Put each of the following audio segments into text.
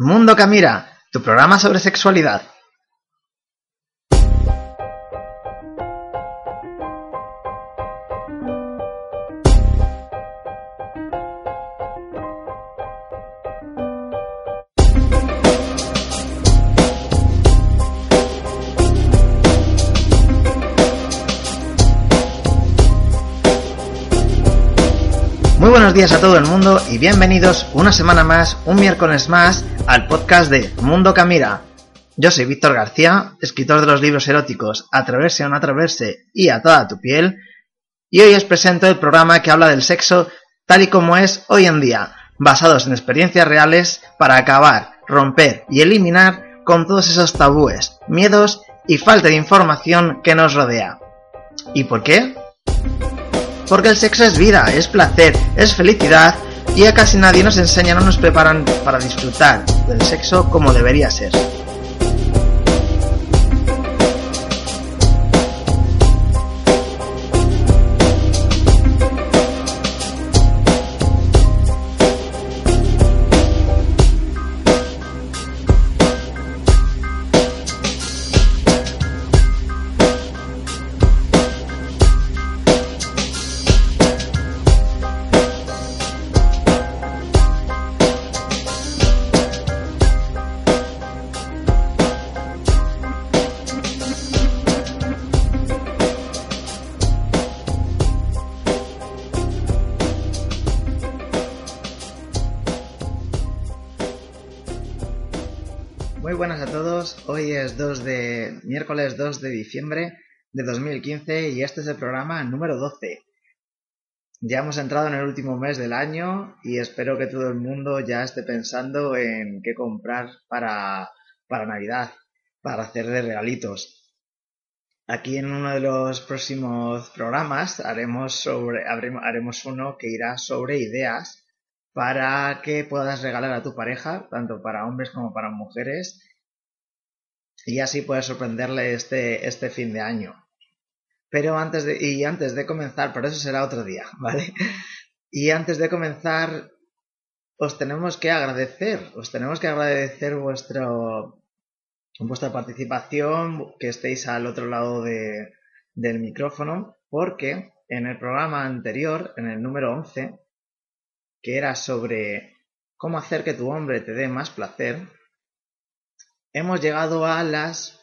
Mundo Camira, tu programa sobre sexualidad. Muy buenos días a todo el mundo y bienvenidos una semana más, un miércoles más, al podcast de Mundo Camira. Yo soy Víctor García, escritor de los libros eróticos Atreverse o no atreverse y A toda tu piel, y hoy os presento el programa que habla del sexo tal y como es hoy en día, basados en experiencias reales para acabar, romper y eliminar con todos esos tabúes, miedos y falta de información que nos rodea. ¿Y por qué? Porque el sexo es vida, es placer, es felicidad y a casi nadie nos enseñan o nos preparan para disfrutar del sexo como debería ser. Buenas a todos, hoy es 2 de miércoles 2 de diciembre de 2015 y este es el programa número 12. Ya hemos entrado en el último mes del año y espero que todo el mundo ya esté pensando en qué comprar para, para Navidad, para hacerle regalitos. Aquí en uno de los próximos programas haremos, sobre, haremos uno que irá sobre ideas para que puedas regalar a tu pareja, tanto para hombres como para mujeres, y así puedes sorprenderle este, este fin de año. Pero antes de, y antes de comenzar, pero eso será otro día, ¿vale? Y antes de comenzar, os tenemos que agradecer, os tenemos que agradecer vuestro, vuestra participación, que estéis al otro lado de, del micrófono, porque en el programa anterior, en el número 11, que era sobre cómo hacer que tu hombre te dé más placer, hemos llegado a las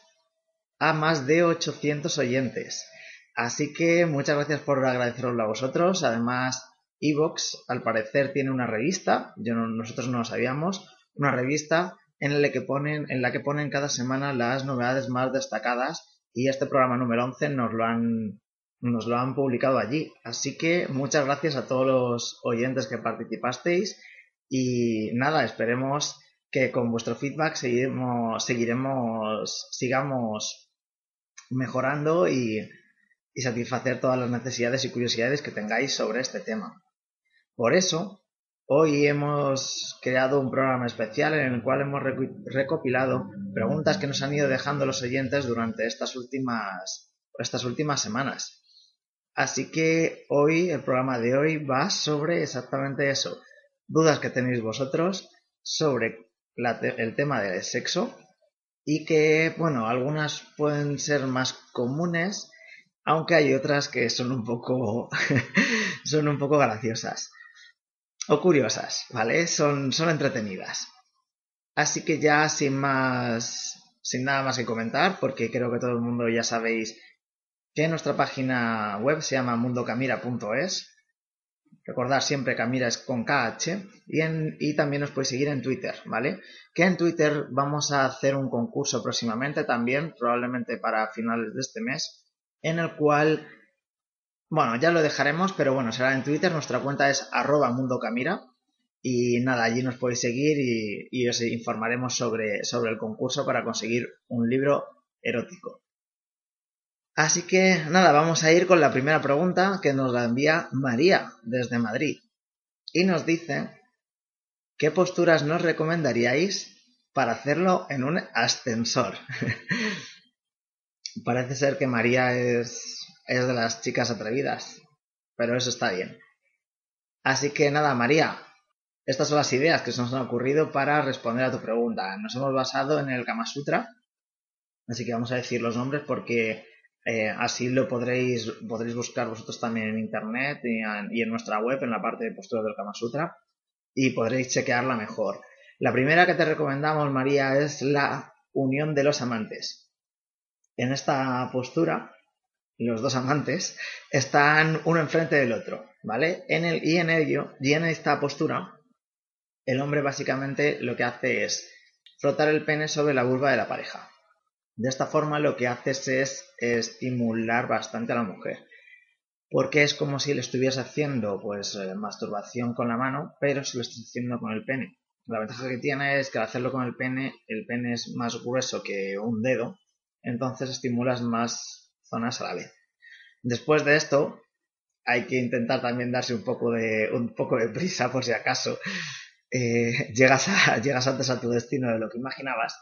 a más de 800 oyentes. Así que muchas gracias por agradeceroslo a vosotros. Además, Evox al parecer tiene una revista, yo no, nosotros no lo sabíamos, una revista en la que ponen en la que ponen cada semana las novedades más destacadas y este programa número 11 nos lo han nos lo han publicado allí. Así que muchas gracias a todos los oyentes que participasteis y nada, esperemos que con vuestro feedback seguiremos, seguiremos sigamos mejorando y, y satisfacer todas las necesidades y curiosidades que tengáis sobre este tema. Por eso, hoy hemos creado un programa especial en el cual hemos recopilado preguntas que nos han ido dejando los oyentes durante estas últimas, estas últimas semanas. Así que hoy, el programa de hoy va sobre exactamente eso. Dudas que tenéis vosotros sobre el tema del sexo y que, bueno, algunas pueden ser más comunes, aunque hay otras que son un poco, son un poco graciosas o curiosas, ¿vale? Son, son entretenidas. Así que ya sin más, sin nada más que comentar, porque creo que todo el mundo ya sabéis que nuestra página web se llama mundocamira.es. Recordad siempre Camira es con KH y, y también os podéis seguir en Twitter, ¿vale? Que en Twitter vamos a hacer un concurso próximamente también, probablemente para finales de este mes, en el cual, bueno, ya lo dejaremos, pero bueno, será en Twitter, nuestra cuenta es arroba mundocamira y nada, allí nos podéis seguir y, y os informaremos sobre, sobre el concurso para conseguir un libro erótico. Así que nada, vamos a ir con la primera pregunta que nos la envía María desde Madrid. Y nos dice, ¿qué posturas nos recomendaríais para hacerlo en un ascensor? Parece ser que María es, es de las chicas atrevidas, pero eso está bien. Así que nada, María, Estas son las ideas que se nos han ocurrido para responder a tu pregunta. Nos hemos basado en el Kama Sutra, así que vamos a decir los nombres porque eh, así lo podréis, podréis buscar vosotros también en internet y en, nuestra web, en la parte de postura del Kama Sutra, y podréis chequearla mejor. La primera que te recomendamos, María, es la unión de los amantes. En esta postura, los dos amantes están uno enfrente del otro, ¿vale? En el, y en ello, y en esta postura, el hombre básicamente lo que hace es frotar el pene sobre la vulva de la pareja. De esta forma lo que haces es estimular bastante a la mujer. Porque es como si le estuviese haciendo pues eh, masturbación con la mano, pero se lo estás haciendo con el pene. La ventaja que tiene es que al hacerlo con el pene, el pene es más grueso que un dedo, entonces estimulas más zonas a la vez. Después de esto, hay que intentar también darse un poco de, un poco de prisa por si acaso eh, llegas, llegas antes a tu destino de lo que imaginabas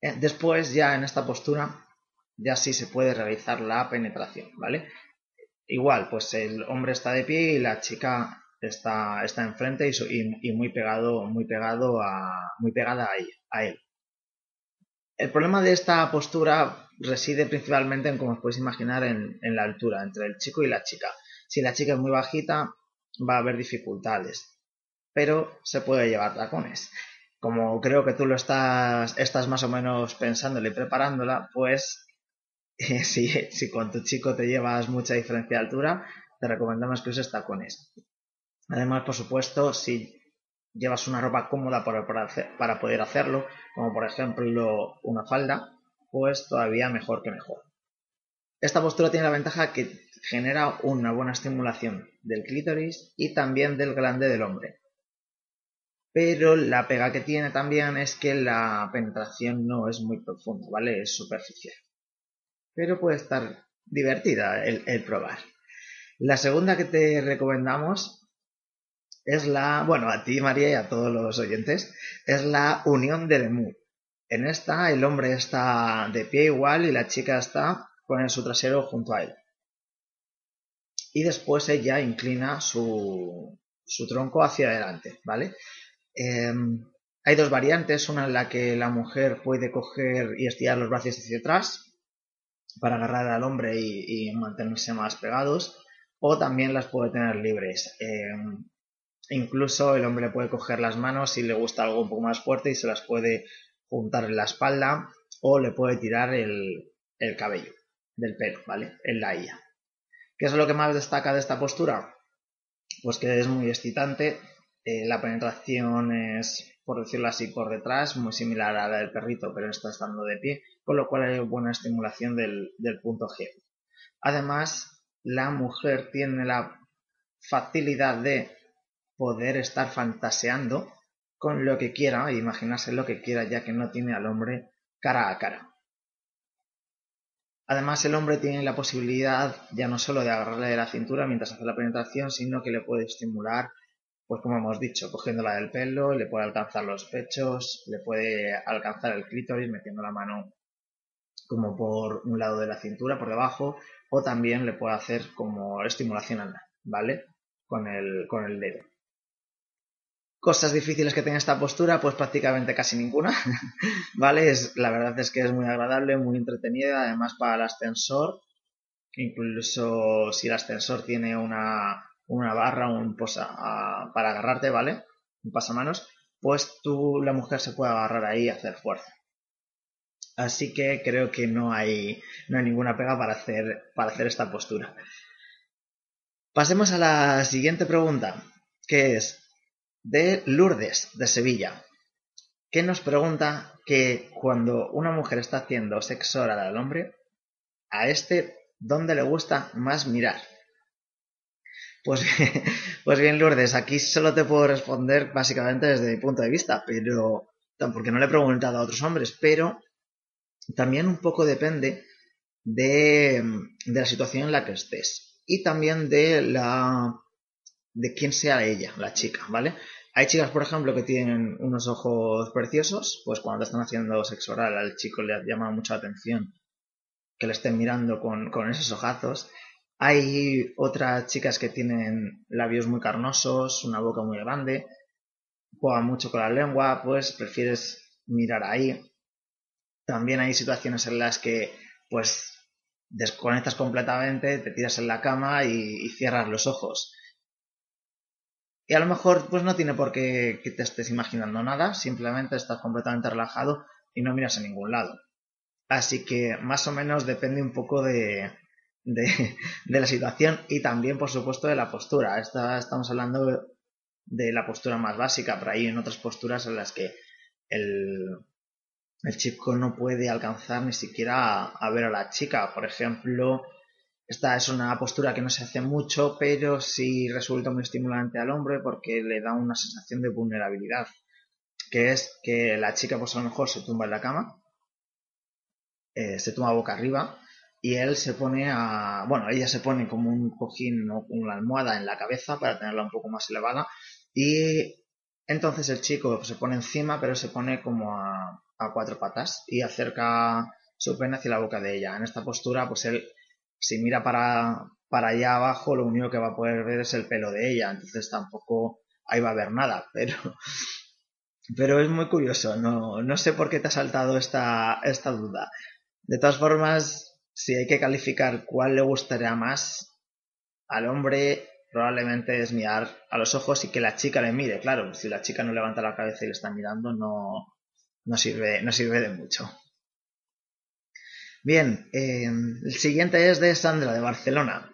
después, ya en esta postura, ya sí se puede realizar la penetración, ¿vale? Igual, pues el hombre está de pie y la chica está, está enfrente y, muy pegado, muy pegado a, muy pegada a, a él. El problema de esta postura reside principalmente en, como os podéis imaginar, en, en, la altura entre el chico y la chica. Si la chica es muy bajita, va a haber dificultades, pero se puede llevar tacones como creo que tú lo estás, estás más o menos pensándole y preparándola, pues si, si con tu chico te llevas mucha diferencia de altura, te recomendamos que uses tacones. Además, por supuesto, si llevas una ropa cómoda para, para poder hacerlo, como por ejemplo una falda, pues todavía mejor que mejor. Esta postura tiene la ventaja que genera una buena estimulación del clítoris y también del glande del hombre pero la pega que tiene también es que la penetración no es muy profunda, ¿vale? Es superficial. Pero puede estar divertida el, probar. La segunda que te recomendamos es la, bueno, a ti María y a todos los oyentes, es la unión de Lemur. En esta el hombre está de pie igual y la chica está con su trasero junto a él. Y después ella inclina su, su tronco hacia adelante, ¿vale? Em, hay dos variantes, una en la que la mujer puede coger y estirar los brazos hacia atrás para agarrar al hombre y, mantenerse más pegados, o también las puede tener libres. Em, incluso el hombre puede coger las manos si le gusta algo un poco más fuerte y se las puede juntar en la espalda o le puede tirar el, el cabello del pelo, ¿vale? En la IA. ¿Qué es lo que más destaca de esta postura? Pues que es muy excitante, eh, la penetración es, por decirlo así, por detrás, muy similar a la del perrito, pero está estando de pie, con lo cual hay buena estimulación del, punto G. Además, la mujer tiene la facilidad de poder estar fantaseando con lo que quiera e imaginarse lo que quiera, ya que no tiene al hombre cara a cara. Además, el hombre tiene la posibilidad ya no solo de agarrarle la cintura mientras hace la penetración, sino que le puede estimular pues como hemos dicho, cogiéndola del pelo, le puede alcanzar los pechos, le puede alcanzar el clítoris metiendo la mano como por un lado de la cintura, por debajo, o también le puede hacer como estimulación anal, ¿vale? Con el, con el dedo. Cosas difíciles que tiene esta postura, pues prácticamente casi ninguna, ¿vale? Es, la verdad es que es muy agradable, muy entretenida, además para el ascensor, incluso si el ascensor tiene una, una barra, un posa para agarrarte, ¿vale? Un pasamanos, pues tú, la mujer, se puede agarrar ahí y hacer fuerza. Así que creo que no hay, no hay ninguna pega para hacer, para hacer esta postura. Pasemos a la siguiente pregunta, que es de Lourdes, de Sevilla, que nos pregunta que cuando una mujer está haciendo sexo oral al hombre, a este, ¿dónde le gusta más mirar? Pues, pues bien, Lourdes, aquí solo te puedo responder básicamente desde mi punto de vista, pero porque no le he preguntado a otros hombres, pero también un poco depende de, de la situación en la que estés y también de la de quién sea ella, la chica, ¿vale? Hay chicas, por ejemplo, que tienen unos ojos preciosos, pues cuando están haciendo sexo oral al chico le llama mucha atención que le estén mirando con, con esos ojazos Hay otras chicas que tienen labios muy carnosos, una boca muy grande, juegan mucho con la lengua, pues prefieres mirar ahí. También hay situaciones en las que pues desconectas completamente, te tiras en la cama y, cierras los ojos. Y a lo mejor pues no tiene por qué que te estés imaginando nada, simplemente estás completamente relajado y no miras a ningún lado. Así que más o menos depende un poco de, de, la situación y también por supuesto de la postura. estamos hablando de la postura más básica, pero hay en otras posturas en las que el, el chico no puede alcanzar ni siquiera a, ver a la chica. Por ejemplo, esta es una postura que no se hace mucho, pero sí resulta muy estimulante al hombre porque le da una sensación de vulnerabilidad, que es que la chica pues a lo mejor se tumba en la cama, eh, se tumba boca arriba y él se pone a, bueno, ella se pone como un cojín o una almohada en la cabeza para tenerla un poco más elevada y entonces el chico se pone encima pero se pone como a a cuatro patas y acerca su pene hacia la boca de ella. En esta postura, pues él, si mira para, para allá abajo, lo único que va a poder ver es el pelo de ella, entonces tampoco ahí va a haber nada, pero, pero es muy curioso, no, no sé por qué te ha saltado esta, esta duda. De todas formas, si hay que calificar cuál le gustaría más al hombre, probablemente es mirar a los ojos y que la chica le mire. Claro, si la chica no levanta la cabeza y le está mirando, no, no sirve, no sirve de mucho. Bien, eh, el siguiente es de Sandra de Barcelona,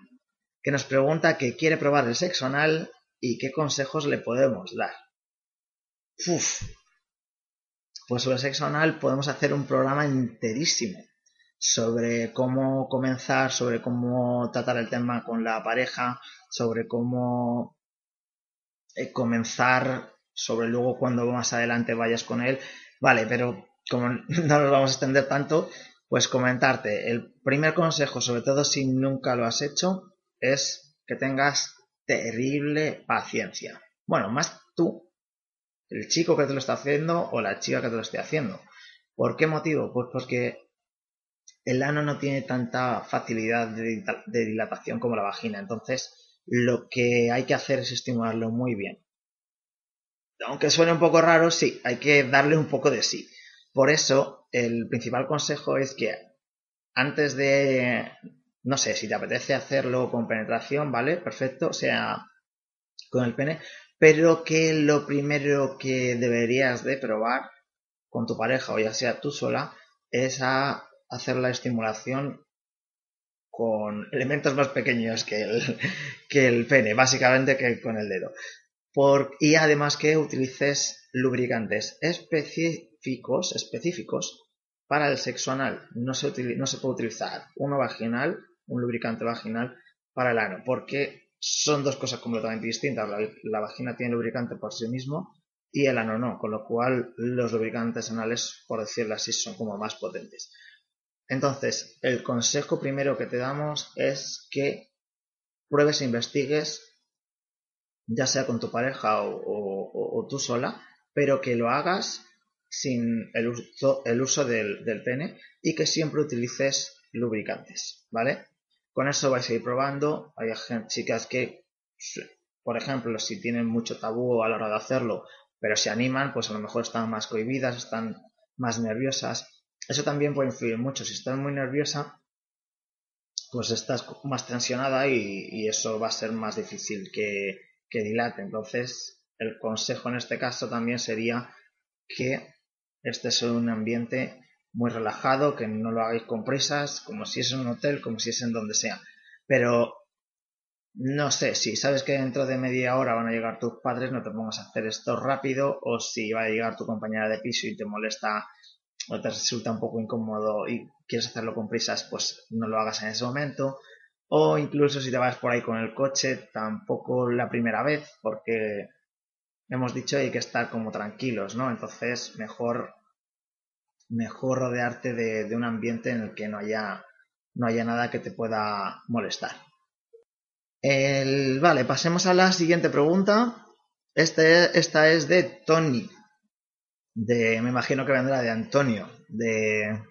que nos pregunta que quiere probar el sexo anal y qué consejos le podemos dar. Uf. Pues sobre sexo anal podemos hacer un programa enterísimo sobre cómo comenzar, sobre cómo tratar el tema con la pareja, sobre cómo eh, comenzar, sobre luego cuando más adelante vayas con él. Vale, pero como no nos vamos a extender tanto, pues comentarte. El primer consejo, sobre todo si nunca lo has hecho, es que tengas terrible paciencia. Bueno, más tú, el chico que te lo está haciendo o la chica que te lo esté haciendo. ¿Por qué motivo? Pues porque el ano no tiene tanta facilidad de, dilatación como la vagina. Entonces, lo que hay que hacer es estimularlo muy bien aunque suene un poco raro, sí, hay que darle un poco de sí. Por eso, el principal consejo es que antes de, no sé, si te apetece hacerlo con penetración, ¿vale? Perfecto, sea, con el pene, pero que lo primero que deberías de probar con tu pareja o ya sea tú sola es a hacer la estimulación con elementos más pequeños que el, que el pene, básicamente que con el dedo y además que utilices lubricantes específicos, específicos para el sexo anal. No se, no se puede utilizar uno vaginal, un lubricante vaginal para el ano, porque son dos cosas completamente distintas. La, vagina tiene lubricante por sí mismo y el ano no, con lo cual los lubricantes anales, por decirlo así, son como más potentes. Entonces, el consejo primero que te damos es que pruebes e investigues ya sea con tu pareja o, tú sola, pero que lo hagas sin el uso, el uso del, pene y que siempre utilices lubricantes, ¿vale? Con eso vais a ir probando. Hay chicas que, por ejemplo, si tienen mucho tabú a la hora de hacerlo, pero se animan, pues a lo mejor están más cohibidas, están más nerviosas. Eso también puede influir mucho. Si estás muy nerviosa, pues estás más tensionada y eso va a ser más difícil que, que dilate. Entonces, el consejo en este caso también sería que este es un ambiente muy relajado, que no lo hagáis con prisas, como si es en un hotel, como si es en donde sea. Pero no sé, si sabes que dentro de media hora van a llegar tus padres, no te pongas a hacer esto rápido, o si va a llegar tu compañera de piso y te molesta o te resulta un poco incómodo y quieres hacerlo con prisas, pues no lo hagas en ese momento o incluso si te vas por ahí con el coche, tampoco la primera vez, porque hemos dicho hay que estar como tranquilos, ¿no? Entonces, mejor, mejor rodearte de, un ambiente en el que no haya, no haya nada que te pueda molestar. vale, pasemos a la siguiente pregunta. Este, esta es de Tony. De, me imagino que vendrá de Antonio, de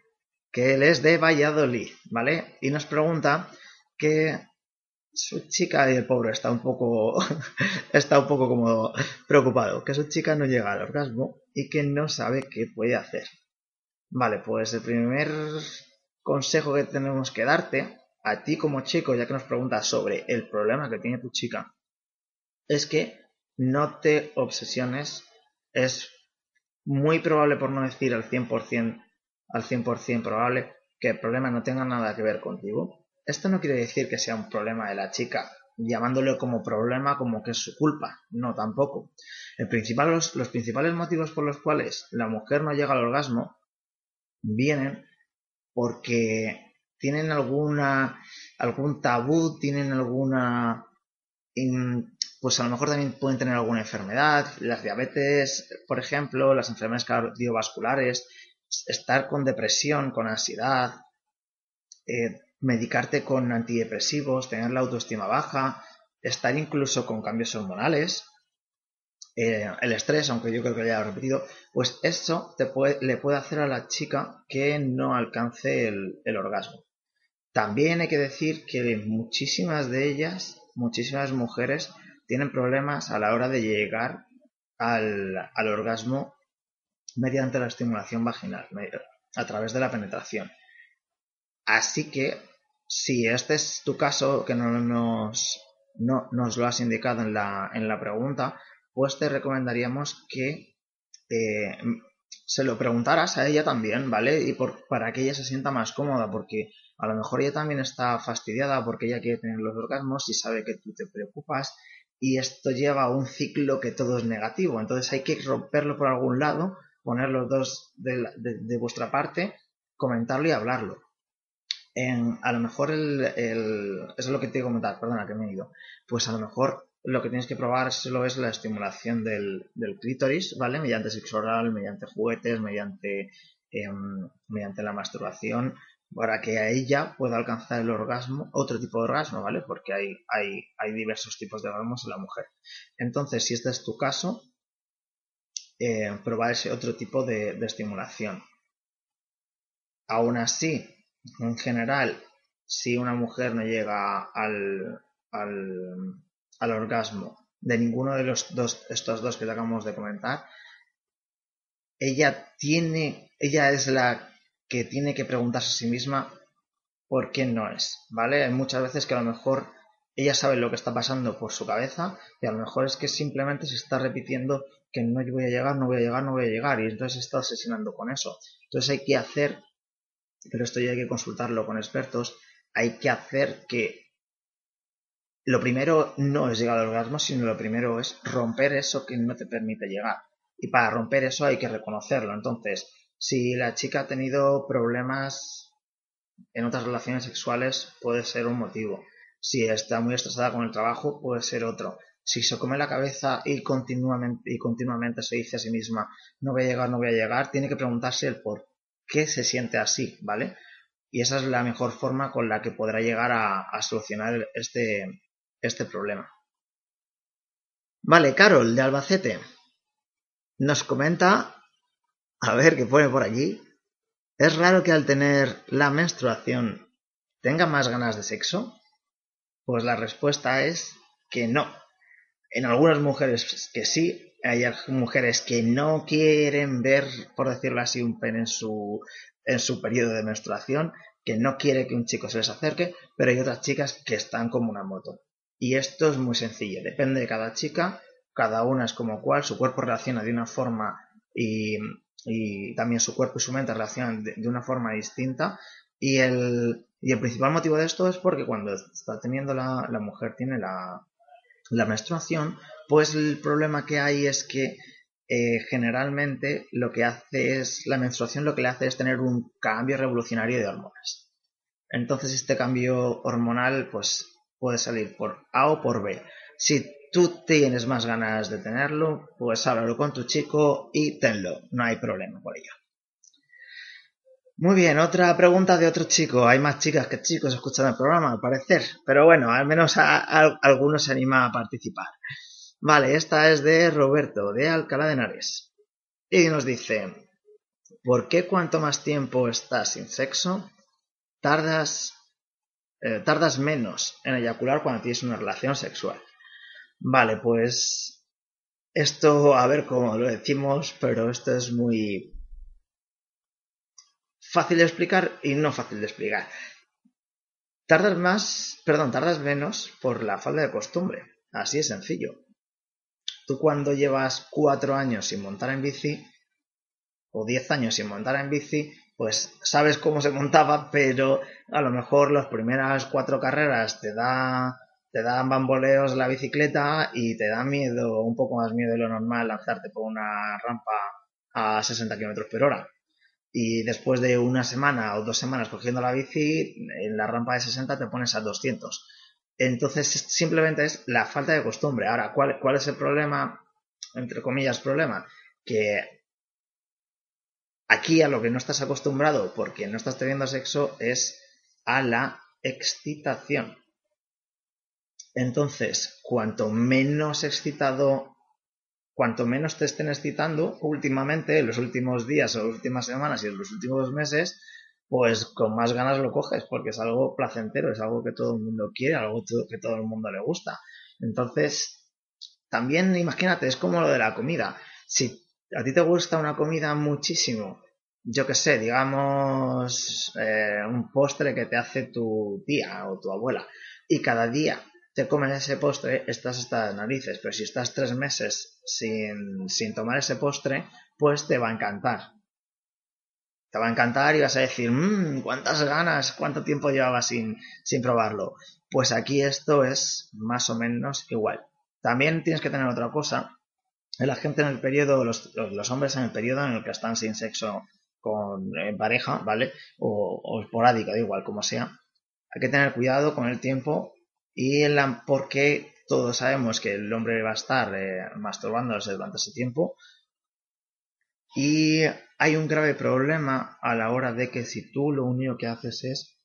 que él es de Valladolid, ¿vale? Y nos pregunta que su chica y el pobre está un poco está un poco como preocupado que su chica no llega al orgasmo y que no sabe qué puede hacer. Vale, pues el primer consejo que tenemos que darte a ti como chico, ya que nos preguntas sobre el problema que tiene tu chica, es que no te obsesiones. Es muy probable, por no decir al 100%, al 100% probable, que el problema no tenga nada que ver contigo esto no quiere decir que sea un problema de la chica, llamándolo como problema como que es su culpa. No, tampoco. Principal, los, principales motivos por los cuales la mujer no llega al orgasmo vienen porque tienen alguna algún tabú, tienen alguna pues a lo mejor también pueden tener alguna enfermedad, las diabetes, por ejemplo, las enfermedades cardiovasculares, estar con depresión, con ansiedad, eh, medicarte con antidepresivos, tener la autoestima baja, estar incluso con cambios hormonales, eh, el estrés, aunque yo creo que ya lo he repetido, pues eso le puede hacer a la chica que no alcance el, orgasmo. También hay que decir que muchísimas de ellas, muchísimas mujeres, tienen problemas a la hora de llegar al, al orgasmo mediante la estimulación vaginal, a través de la penetración. Así que si este es tu caso, que no nos, no, nos lo has indicado en la, en la pregunta, pues te recomendaríamos que eh, se lo preguntaras a ella también, ¿vale? Y por, para que ella se sienta más cómoda, porque a lo mejor ella también está fastidiada porque ella quiere tener los orgasmos y sabe que tú te preocupas y esto lleva a un ciclo que todo es negativo. Entonces hay que romperlo por algún lado, poner los dos de, de vuestra parte, comentarlo y hablarlo a lo mejor el, eso es lo que te he comentado, perdona que me he ido, pues a lo mejor lo que tienes que probar solo es la estimulación del, clítoris, ¿vale? Mediante sexo oral, mediante juguetes, mediante, em, mediante la masturbación, para que a ella pueda alcanzar el orgasmo, otro tipo de orgasmo, ¿vale? Porque hay, hay, hay diversos tipos de orgasmos en la mujer. Entonces, si este es tu caso, eh, probar ese otro tipo de, de estimulación. Aún así, en general, si una mujer no llega al, al, orgasmo de ninguno de los dos, estos dos que acabamos de comentar, ella tiene, ella es la que tiene que preguntarse a sí misma por qué no es, ¿vale? Hay muchas veces que a lo mejor ella sabe lo que está pasando por su cabeza y a lo mejor es que simplemente se está repitiendo que no voy a llegar, no voy a llegar, no voy a llegar y entonces está obsesionando con eso. Entonces hay que hacer pero esto ya hay que consultarlo con expertos, hay que hacer que lo primero no es llegar al orgasmo, sino lo primero es romper eso que no te permite llegar. Y para romper eso hay que reconocerlo. Entonces, si la chica ha tenido problemas en otras relaciones sexuales, puede ser un motivo. Si está muy estresada con el trabajo, puede ser otro. Si se come la cabeza y continuamente, se dice a sí misma, no voy a llegar, no voy a llegar, tiene que preguntarse el por que se siente así, ¿vale? Y esa es la mejor forma con la que podrá llegar a, solucionar este, este problema. Vale, Carol de Albacete nos comenta, a ver qué pone por aquí, ¿es raro que al tener la menstruación tenga más ganas de sexo? Pues la respuesta es que no. En algunas mujeres que sí, hay mujeres que no quieren ver, por decirlo así, un pene en su, en su periodo de menstruación, que no quiere que un chico se les acerque, pero hay otras chicas que están como una moto. Y esto es muy sencillo, depende de cada chica, cada una es como cual, su cuerpo reacciona de una forma y, también su cuerpo y su mente reaccionan de, una forma distinta. Y el, y el principal motivo de esto es porque cuando está teniendo la, la mujer tiene la, la menstruación, pues el problema que hay es que eh, generalmente lo que hace es, la menstruación lo que le hace es tener un cambio revolucionario de hormonas. Entonces este cambio hormonal pues puede salir por A o por B. Si tú tienes más ganas de tenerlo, pues háblalo con tu chico y tenlo, no hay problema por ello. Muy bien, otra pregunta de otro chico. Hay más chicas que chicos escuchando el programa, al parecer. Pero bueno, al menos algunos se anima a participar. Vale, esta es de Roberto, de Alcalá de Henares. Y nos dice, ¿por qué cuanto más tiempo estás sin sexo, tardas eh, tardas menos en eyacular cuando tienes una relación sexual. Vale, pues esto, a ver cómo lo decimos, pero esto es muy fácil de explicar y no fácil de explicar. Tardas más, perdón, tardas menos por la falta de costumbre. Así es sencillo. Tú cuando llevas cuatro años sin montar en bici, o diez años sin montar en bici, pues sabes cómo se montaba, pero a lo mejor las primeras cuatro carreras te da te dan bamboleos la bicicleta y te da miedo, un poco más miedo de lo normal, lanzarte por una rampa a 60 km por hora. Y después de una semana o dos semanas cogiendo la bici, en la rampa de 60 te pones a 200. Entonces, simplemente es la falta de costumbre. Ahora, ¿cuál, cuál es el problema? Entre comillas, problema. Que Aquí a lo que no estás acostumbrado porque no estás teniendo sexo es a la excitación. Entonces, cuanto menos excitado, cuanto menos te estén excitando últimamente, en los últimos días o las últimas semanas y en los últimos meses, pues con más ganas lo coges porque es algo placentero, es algo que todo el mundo quiere, algo que todo el mundo le gusta. Entonces, también imagínate, es como lo de la comida. Si a ti te gusta una comida muchísimo, yo qué sé, digamos eh, un postre que te hace tu tía o tu abuela, y cada día te comes ese postre, estás hasta las narices, pero si estás tres meses sin, sin tomar ese postre, pues te va a encantar. Te va a encantar y vas a decir, mmm, cuántas ganas, cuánto tiempo llevaba sin, sin probarlo. Pues aquí esto es más o menos igual. También tienes que tener otra cosa, la gente en el periodo, los, los, hombres en el periodo en el que están sin sexo con pareja, ¿vale? O, o esporádica, da igual, como sea. Hay que tener cuidado con el tiempo y la, porque todos sabemos que el hombre va a estar eh, masturbándose durante ese tiempo. Y hay un grave problema a la hora de que si tú lo único que haces es,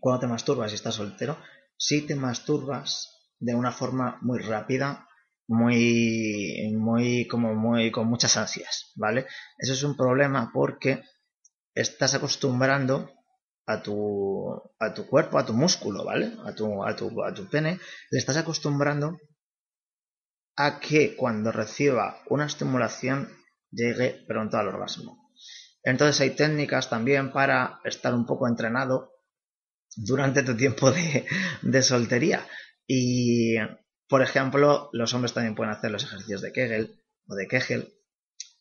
cuando te masturbas y estás soltero, si te masturbas de una forma muy rápida, muy, muy, como muy, con muchas ansias, ¿vale? Eso es un problema porque estás acostumbrando a tu, a tu cuerpo, a tu músculo, ¿vale? A tu, a tu, a tu pene, le estás acostumbrando a que cuando reciba una estimulación llegue pronto al orgasmo. Entonces hay técnicas también para estar un poco entrenado durante tu tiempo de, de soltería. Y por ejemplo, los hombres también pueden hacer los ejercicios de Kegel o de Kegel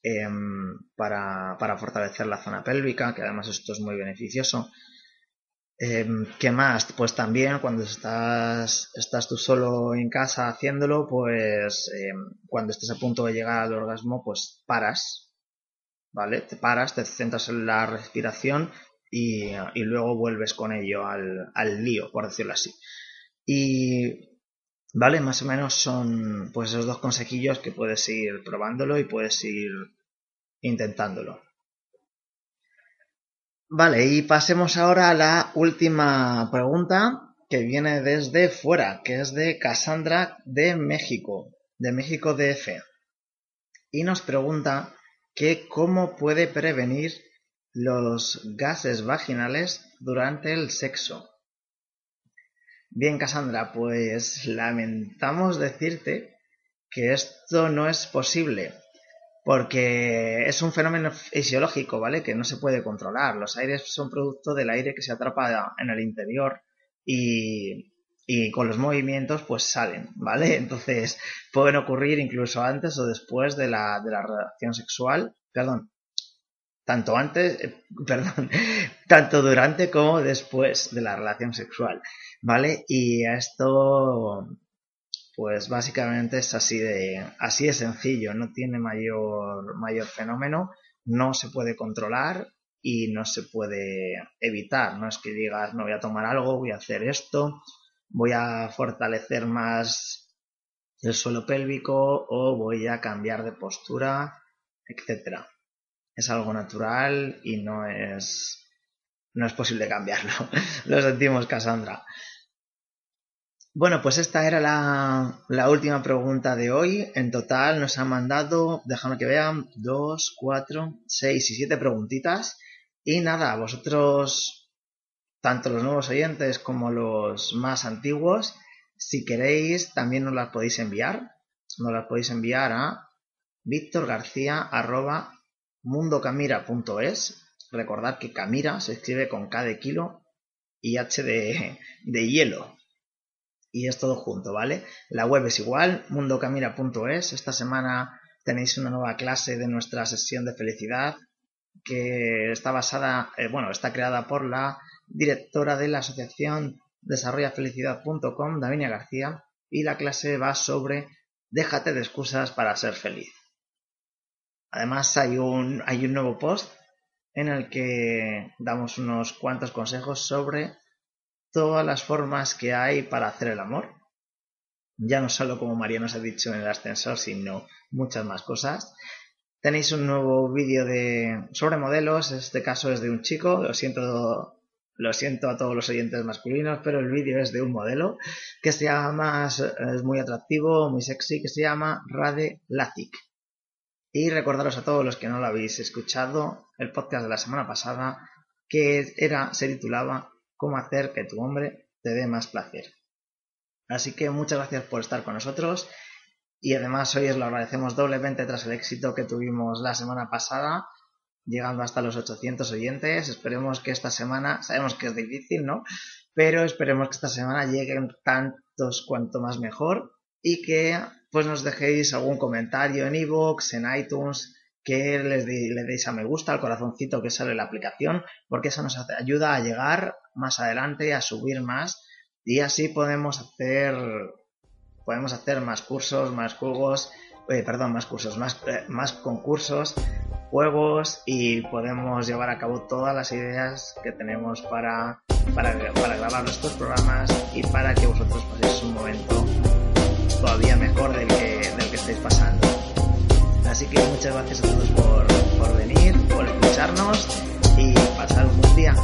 em, para, fortalecer la zona pélvica, que además esto es muy beneficioso. Em, ¿Qué más? Pues también cuando estás, estás tú solo en casa haciéndolo, pues em, cuando estés a punto de llegar al orgasmo, pues paras, ¿vale? Te paras, te centras en la respiración y, luego vuelves con ello al, al lío, por decirlo así. Y ¿Vale? Más o menos son pues esos dos consejillos que puedes ir probándolo y puedes ir intentándolo. Vale, y pasemos ahora a la última pregunta que viene desde fuera, que es de Cassandra de México, de México DF. Y nos pregunta que cómo puede prevenir los gases vaginales durante el sexo. Bien, Cassandra, pues lamentamos decirte que esto no es posible, porque es un fenómeno fisiológico, ¿vale? Que no se puede controlar. Los aires son producto del aire que se atrapa en el interior y, con los movimientos pues salen, ¿vale? Entonces pueden ocurrir incluso antes o después de la, de la relación sexual, perdón, tanto antes, eh, perdón, tanto durante como después de la relación sexual, ¿vale? Y esto, pues básicamente es así de, así de sencillo, no tiene mayor, mayor fenómeno, no se puede controlar y no se puede evitar, no es que digas, no voy a tomar algo, voy a hacer esto, voy a fortalecer más el suelo pélvico o voy a cambiar de postura, etcétera es algo natural y no es, no es posible cambiarlo. Lo sentimos, Cassandra. Bueno, pues esta era la, la, última pregunta de hoy. En total nos han mandado, déjame que vean, dos, cuatro, seis y siete preguntitas. Y nada, vosotros tanto los nuevos oyentes como los más antiguos. Si queréis, también nos las podéis enviar. Nos las podéis enviar a victorgarcía.mundocamira.es. Recordad que Camira se escribe con K de kilo y H de, de hielo. Y es todo junto, ¿vale? La web es igual, mundocamira.es. Esta semana tenéis una nueva clase de nuestra sesión de felicidad que está basada, eh, bueno, está creada por la directora de la asociación desarrollafelicidad.com, Davinia García, y la clase va sobre déjate de excusas para ser feliz. Además hay un, hay un nuevo post en el que damos unos cuantos consejos sobre todas las formas que hay para hacer el amor. Ya no solo como María nos ha dicho en el ascensor, sino muchas más cosas. Tenéis un nuevo vídeo de sobre modelos, este caso es de un chico, lo siento lo siento a todos los oyentes masculinos, pero el vídeo es de un modelo que se llama, es muy atractivo, muy sexy, que se llama Rade Lacic. Y recordaros a todos los que no lo habéis escuchado, el podcast de la semana pasada, que era, se titulaba Cómo hacer que tu hombre te dé más placer. Así que muchas gracias por estar con nosotros y además hoy os lo agradecemos doblemente tras el éxito que tuvimos la semana pasada llegando hasta los 800 oyentes. Esperemos que esta semana, sabemos que es difícil, ¿no? Pero esperemos que esta semana lleguen tantos cuanto más mejor y que pues nos dejéis algún comentario en iVoox, en iTunes, que les le deis a me gusta, al corazoncito que sale la aplicación, porque eso nos ayuda a llegar más adelante, a subir más y así podemos hacer podemos hacer más cursos, más juegos, eh, perdón, más cursos, más, eh, más concursos, juegos y podemos llevar a cabo todas las ideas que tenemos para, para, para grabar nuestros programas y para que vosotros paséis un momento todavía mejor del que, del que estáis pasando. Así que muchas gracias a todos por, por venir, por escucharnos y pasar un buen día.